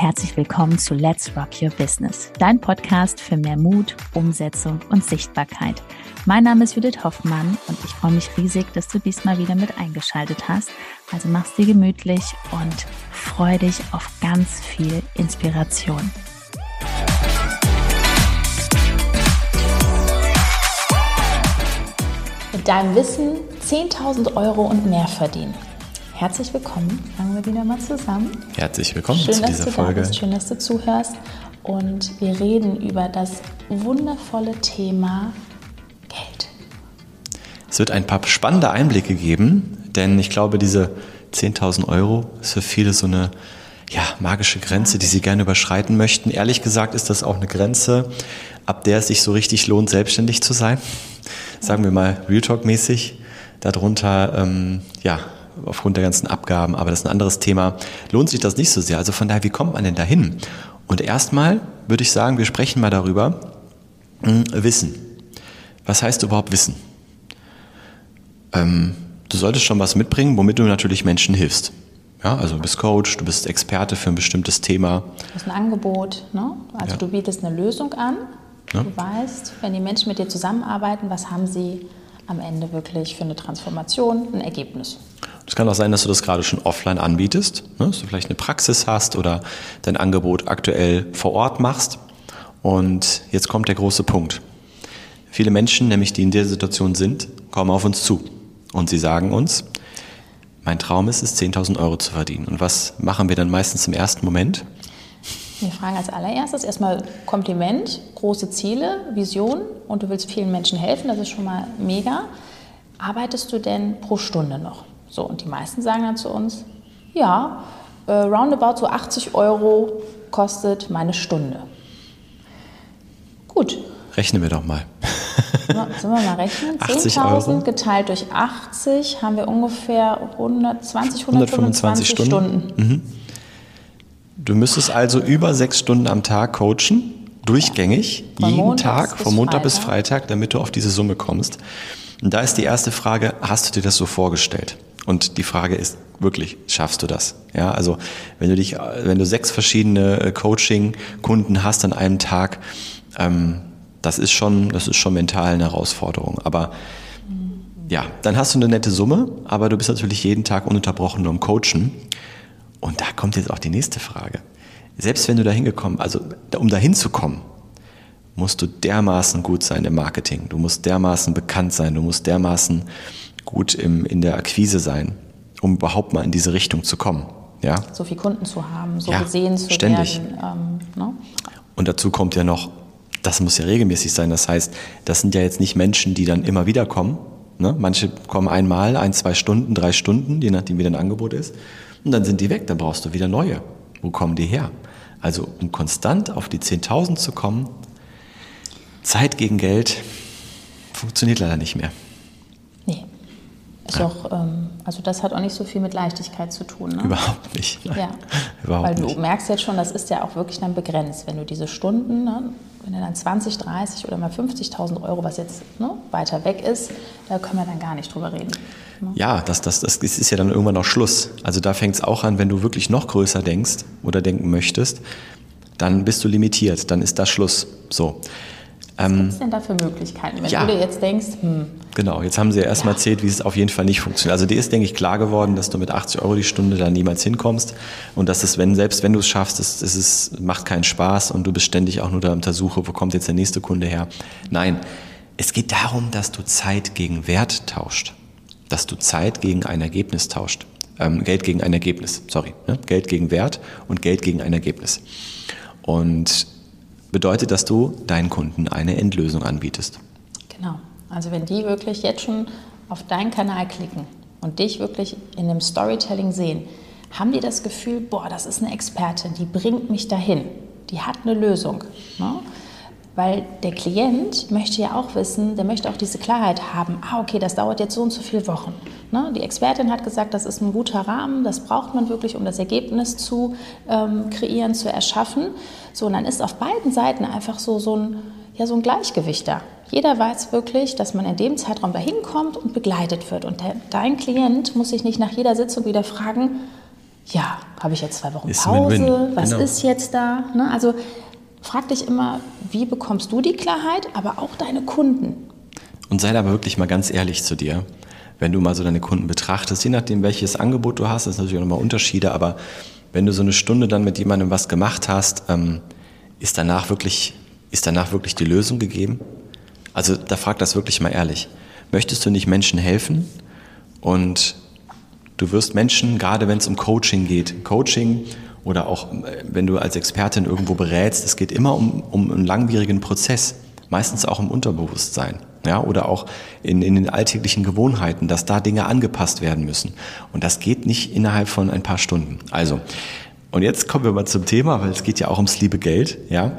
herzlich willkommen zu Let's Rock Your Business, dein Podcast für mehr Mut, Umsetzung und Sichtbarkeit. Mein Name ist Judith Hoffmann und ich freue mich riesig, dass du diesmal wieder mit eingeschaltet hast. Also mach's dir gemütlich und freu dich auf ganz viel Inspiration. Mit deinem Wissen 10.000 Euro und mehr verdienen. Herzlich willkommen, fangen wir wieder mal zusammen. Herzlich willkommen schön, zu dieser dass du Folge. Da bist, schön, dass du zuhörst. Und wir reden über das wundervolle Thema Geld. Es wird ein paar spannende Einblicke geben, denn ich glaube, diese 10.000 Euro ist für viele so eine ja, magische Grenze, die sie gerne überschreiten möchten. Ehrlich gesagt ist das auch eine Grenze, ab der es sich so richtig lohnt, selbstständig zu sein. Sagen wir mal Real Talk-mäßig. Darunter, ähm, ja, aufgrund der ganzen Abgaben, aber das ist ein anderes Thema, lohnt sich das nicht so sehr. Also von daher, wie kommt man denn dahin? Und erstmal würde ich sagen, wir sprechen mal darüber, mh, Wissen. Was heißt überhaupt Wissen? Ähm, du solltest schon was mitbringen, womit du natürlich Menschen hilfst. Ja, also du bist Coach, du bist Experte für ein bestimmtes Thema. Das ist ein Angebot, ne? Also Ja. du bietest eine Lösung an. Ja. Du weißt, wenn die Menschen mit dir zusammenarbeiten, was haben sie am Ende wirklich für eine Transformation, ein Ergebnis. Es kann auch sein, dass du das gerade schon offline anbietest, ne? dass du vielleicht eine Praxis hast oder dein Angebot aktuell vor Ort machst. Und jetzt kommt der große Punkt. Viele Menschen, nämlich die in der Situation sind, kommen auf uns zu und sie sagen uns, mein Traum ist es, 10.000 Euro zu verdienen. Und was machen wir dann meistens im ersten Moment? Wir fragen als allererstes erstmal Kompliment, große Ziele, Vision und du willst vielen Menschen helfen, das ist schon mal mega. Arbeitest du denn pro Stunde noch? So, und die meisten sagen dann zu uns, ja, äh, roundabout so 80 Euro kostet meine Stunde. Gut, Rechnen wir doch mal. Sollen wir mal rechnen? 80 10.000 Euro. geteilt durch 80 haben wir ungefähr 120, 125 125 Stunden. Mhm. Du müsstest also über sechs Stunden am Tag coachen, durchgängig, Von jeden Montags Tag, bis von Montag bis Freitag. Freitag, damit du auf diese Summe kommst. Und da ist die erste Frage, hast du dir das so vorgestellt? Und die Frage ist wirklich, schaffst du das? Ja, also wenn du dich, wenn du sechs verschiedene äh, Coaching-Kunden hast an einem Tag, ähm, das ist schon, das ist schon mental eine Herausforderung. Aber ja, dann hast du eine nette Summe, aber du bist natürlich jeden Tag ununterbrochen nur im Coachen. Und da kommt jetzt auch die nächste Frage. Selbst wenn du da hingekommen, also um da hinzukommen, musst du dermaßen gut sein im Marketing. Du musst dermaßen bekannt sein. Du musst dermaßen gut im, in der Akquise sein, um überhaupt mal in diese Richtung zu kommen. Ja? So viele Kunden zu haben, so Ja, gesehen zu ständig. werden. Ähm, ne? Und dazu kommt ja noch, das muss ja regelmäßig sein. Das heißt, das sind ja jetzt nicht Menschen, die dann immer wieder kommen. Ne? Manche kommen einmal, ein, zwei Stunden, drei Stunden, je nachdem, wie dein Angebot ist. Und dann sind die weg, dann brauchst du wieder neue. Wo kommen die her? Also, um konstant auf die 10.000 zu kommen, Zeit gegen Geld, funktioniert leider nicht mehr. Nee. Ist auch, ähm, also das hat auch nicht so viel mit Leichtigkeit zu tun. Ne? Überhaupt nicht. Nein, Ja, Überhaupt weil du nicht. merkst jetzt schon, das ist ja auch wirklich dann begrenzt. Wenn du diese Stunden, ne, wenn du dann 20, 30 oder mal 50.000 Euro, was jetzt ne, weiter weg ist, da können wir dann gar nicht drüber reden. Ne? Ja, das, das, das ist ja dann irgendwann noch Schluss. Also da fängt es auch an, wenn du wirklich noch größer denkst oder denken möchtest, dann bist du limitiert, dann ist das Schluss. So. Was gibt es denn da für Möglichkeiten? Wenn ja. du dir jetzt denkst, hm, Genau, jetzt haben sie ja erstmal Ja. erzählt, wie es auf jeden Fall nicht funktioniert. Also dir ist, denke ich, klar geworden, dass du mit 80 Euro die Stunde da niemals hinkommst und dass es, wenn, selbst wenn du es schaffst, es, es ist, macht keinen Spaß und du bist ständig auch nur da unter Suche, wo kommt jetzt der nächste Kunde her. Nein, es geht darum, dass du Zeit gegen Wert tauscht. Dass du Zeit gegen ein Ergebnis tauscht. Ähm, Geld gegen ein Ergebnis, sorry. Ne? Geld gegen Wert und Geld gegen ein Ergebnis. Und bedeutet, dass du deinen Kunden eine Endlösung anbietest. Genau. Also wenn die wirklich jetzt schon auf deinen Kanal klicken und dich wirklich in dem Storytelling sehen, haben die das Gefühl, boah, das ist eine Expertin, die bringt mich dahin, die hat eine Lösung. Ne? Weil der Klient möchte ja auch wissen, der möchte auch diese Klarheit haben, ah, okay, das dauert jetzt so und so viele Wochen. Ne? Die Expertin hat gesagt, das ist ein guter Rahmen, das braucht man wirklich, um das Ergebnis zu ähm, kreieren, zu erschaffen. So, und dann ist auf beiden Seiten einfach so, so, ein, ja, so ein Gleichgewicht da. Jeder weiß wirklich, dass man in dem Zeitraum dahin kommt und begleitet wird. Und der, dein Klient muss sich nicht nach jeder Sitzung wieder fragen, ja, habe ich jetzt zwei Wochen Ist Pause? Win-Win, Was genau. ist jetzt da? Ne? Also frag dich immer, wie bekommst du die Klarheit, aber auch deine Kunden. Und sei da aber wirklich mal ganz ehrlich zu dir. Wenn du mal so deine Kunden betrachtest, je nachdem, welches Angebot du hast, das ist natürlich auch nochmal Unterschiede, aber wenn du so eine Stunde dann mit jemandem was gemacht hast, ähm, ist danach wirklich, ist danach wirklich die Lösung gegeben? Also da frag das wirklich mal ehrlich. Möchtest du nicht Menschen helfen? Und du wirst Menschen, gerade wenn es um Coaching geht, Coaching oder auch äh, wenn du als Expertin irgendwo berätst, es geht immer um, um einen langwierigen Prozess, meistens auch im Unterbewusstsein. Ja, oder auch in, in den alltäglichen Gewohnheiten, dass da Dinge angepasst werden müssen. Und das geht nicht innerhalb von ein paar Stunden. Also, und jetzt kommen wir mal zum Thema, weil es geht ja auch ums liebe Geld, ja.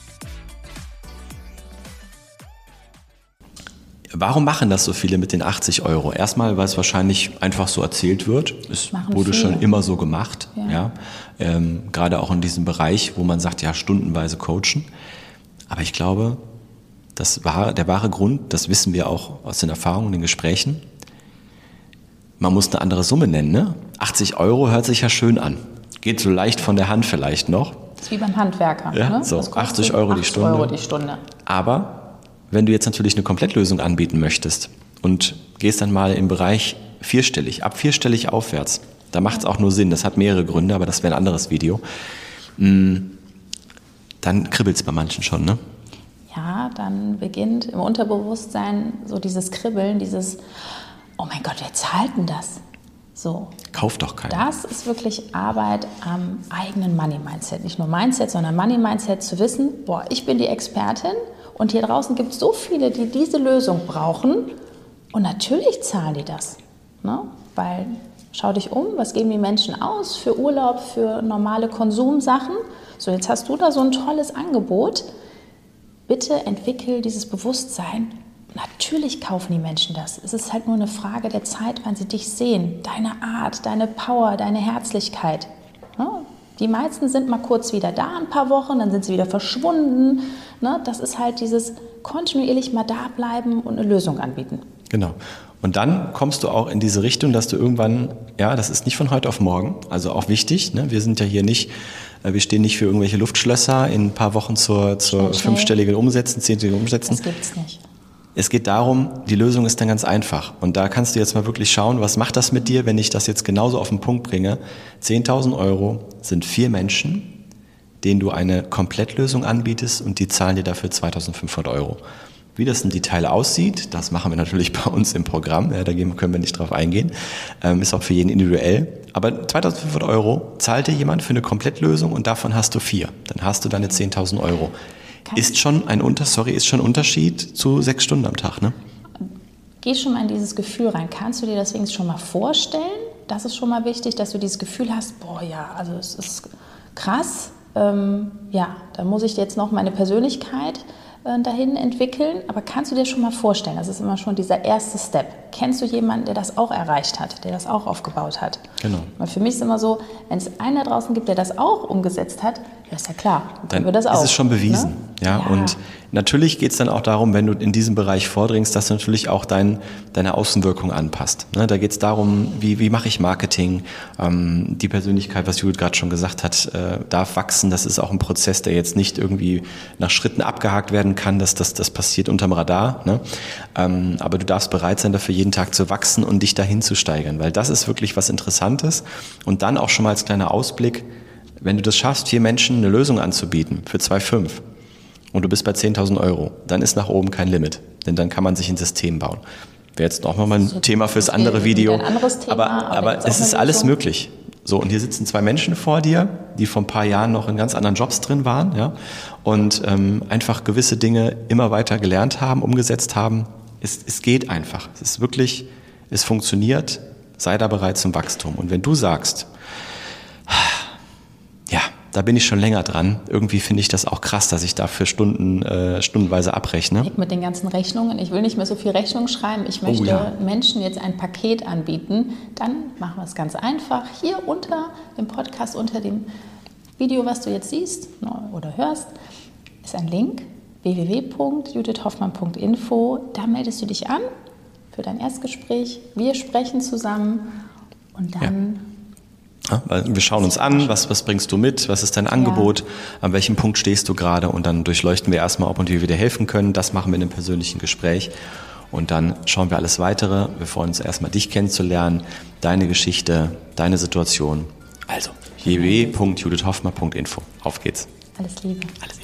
Warum machen das so viele mit den 80 Euro? Erstmal, weil es wahrscheinlich einfach so erzählt wird. Es Machen wurde viele. schon immer so gemacht. Ja. Ja. Ähm, gerade auch in diesem Bereich, wo man sagt, ja, stundenweise coachen. Aber ich glaube, das war der wahre Grund, das wissen wir auch aus den Erfahrungen, den Gesprächen. Man muss eine andere Summe nennen. Ne? 80 Euro hört sich ja schön an. Geht so leicht von der Hand vielleicht noch. Das ist wie beim Handwerker. Ja, ne? so, Was kostet 80 Euro die 80 Stunde. Euro die Stunde. Aber wenn du jetzt natürlich eine Komplettlösung anbieten möchtest und gehst dann mal im Bereich vierstellig, ab vierstellig aufwärts, da macht es auch nur Sinn. Das hat mehrere Gründe, aber das wäre ein anderes Video. Mm, Dann kribbelt es bei manchen schon, ne? Ja, dann beginnt im Unterbewusstsein so dieses Kribbeln, dieses, oh mein Gott, wer zahlt denn das? So, Kauf doch keinen. das ist wirklich Arbeit am eigenen Money-Mindset. Nicht nur Mindset, sondern Money-Mindset zu wissen, boah, ich bin die Expertin und hier draußen gibt es so viele, die diese Lösung brauchen und natürlich zahlen die das. Ne? Weil schau dich um, was geben die Menschen aus für Urlaub, für normale Konsumsachen. So, jetzt hast du da so ein tolles Angebot. Bitte entwickel dieses Bewusstsein. Natürlich kaufen die Menschen das. Es ist halt nur eine Frage der Zeit, wann sie dich sehen. Deine Art, deine Power, deine Herzlichkeit. Ja, Die meisten sind mal kurz wieder da, ein paar Wochen, dann sind sie wieder verschwunden. Ne? Das ist halt dieses kontinuierlich mal da bleiben und eine Lösung anbieten. Genau. Und dann kommst du auch in diese Richtung, dass du irgendwann, ja, das ist nicht von heute auf morgen, also auch wichtig. Ne? Wir sind ja hier nicht, äh, wir stehen nicht für irgendwelche Luftschlösser in ein paar Wochen zur, zur fünfstelligen Umsetzen, zehnstelligen Umsetzen. Das gibt's nicht. Es geht darum, die Lösung ist dann ganz einfach. Und da kannst du jetzt mal wirklich schauen, was macht das mit dir, wenn ich das jetzt genauso auf den Punkt bringe. 10.000 Euro sind vier Menschen, denen du eine Komplettlösung anbietest und die zahlen dir dafür 2.500 Euro. Wie das im Detail aussieht, das machen wir natürlich bei uns im Programm, ja, da können wir nicht drauf eingehen, ähm, ist auch für jeden individuell. Aber 2.500 Euro zahlt dir jemand für eine Komplettlösung und davon hast du vier. Dann hast du deine 10.000 Euro. Ist schon ein Unter sorry, ist schon Unterschied zu sechs Stunden am Tag, ne? Geh schon mal in dieses Gefühl rein. Kannst du dir deswegen schon mal vorstellen? Das ist schon mal wichtig, dass du dieses Gefühl hast, boah ja, also es ist krass. Ähm, ja, da muss ich jetzt noch meine Persönlichkeit äh, dahin entwickeln. Aber kannst du dir schon mal vorstellen, das ist immer schon dieser erste Step. Kennst du jemanden, der das auch erreicht hat, der das auch aufgebaut hat? Genau. Weil für mich ist immer so, wenn es einen da draußen gibt, der das auch umgesetzt hat, ja, ist ja klar, dann, dann können wir das ist auch. es schon bewiesen. ne? Ja, und natürlich geht es dann auch darum, wenn du in diesem Bereich vordringst, dass du natürlich auch dein, deine Außenwirkung anpasst. Ne, da geht es darum, wie, wie mache ich Marketing, ähm, die Persönlichkeit, was Judith gerade schon gesagt hat, äh, darf wachsen. Das ist auch ein Prozess, der jetzt nicht irgendwie nach Schritten abgehakt werden kann, dass das, das passiert unterm Radar. Ne? Ähm, aber du darfst bereit sein, dafür jeden Tag zu wachsen und dich dahin zu steigern, weil das ist wirklich was Interessantes. Und dann auch schon mal als kleiner Ausblick, wenn du das schaffst, vier Menschen eine Lösung anzubieten für 2,5 und du bist bei 10.000 Euro, dann ist nach oben kein Limit, denn dann kann man sich ein System bauen. Wäre jetzt auch nochmal ein Thema fürs andere Video. ein anderes Thema, aber aber aber es ist alles möglich. So, und hier sitzen zwei Menschen vor dir, die vor ein paar Jahren noch in ganz anderen Jobs drin waren, ja, und ähm, einfach gewisse Dinge immer weiter gelernt haben, umgesetzt haben. Es, es geht einfach. Es ist wirklich, es funktioniert. Sei da bereit zum Wachstum. Und wenn du sagst, da bin ich schon länger dran. Irgendwie finde ich das auch krass, dass ich dafür Stunden, äh, stundenweise abrechne. Mit den ganzen Rechnungen. Ich will nicht mehr so viel Rechnung schreiben. Ich möchte oh, ja. Menschen jetzt ein Paket anbieten. Dann machen wir es ganz einfach. Hier unter dem Podcast, unter dem Video, was du jetzt siehst oder hörst, ist ein Link www.judithhoffmann.info. Da meldest du dich an für dein Erstgespräch. Wir sprechen zusammen und dann. Ja. Ja, wir schauen uns an, was, was bringst du mit, was ist dein Angebot, ja. an welchem Punkt stehst du gerade und dann durchleuchten wir erstmal, ob und wie wir dir helfen können. Das machen wir in einem persönlichen Gespräch und dann schauen wir alles weitere. Wir freuen uns erstmal, dich kennenzulernen, deine Geschichte, deine Situation. Also, www.judithhoffmann.info. Auf geht's. Alles Liebe. Alles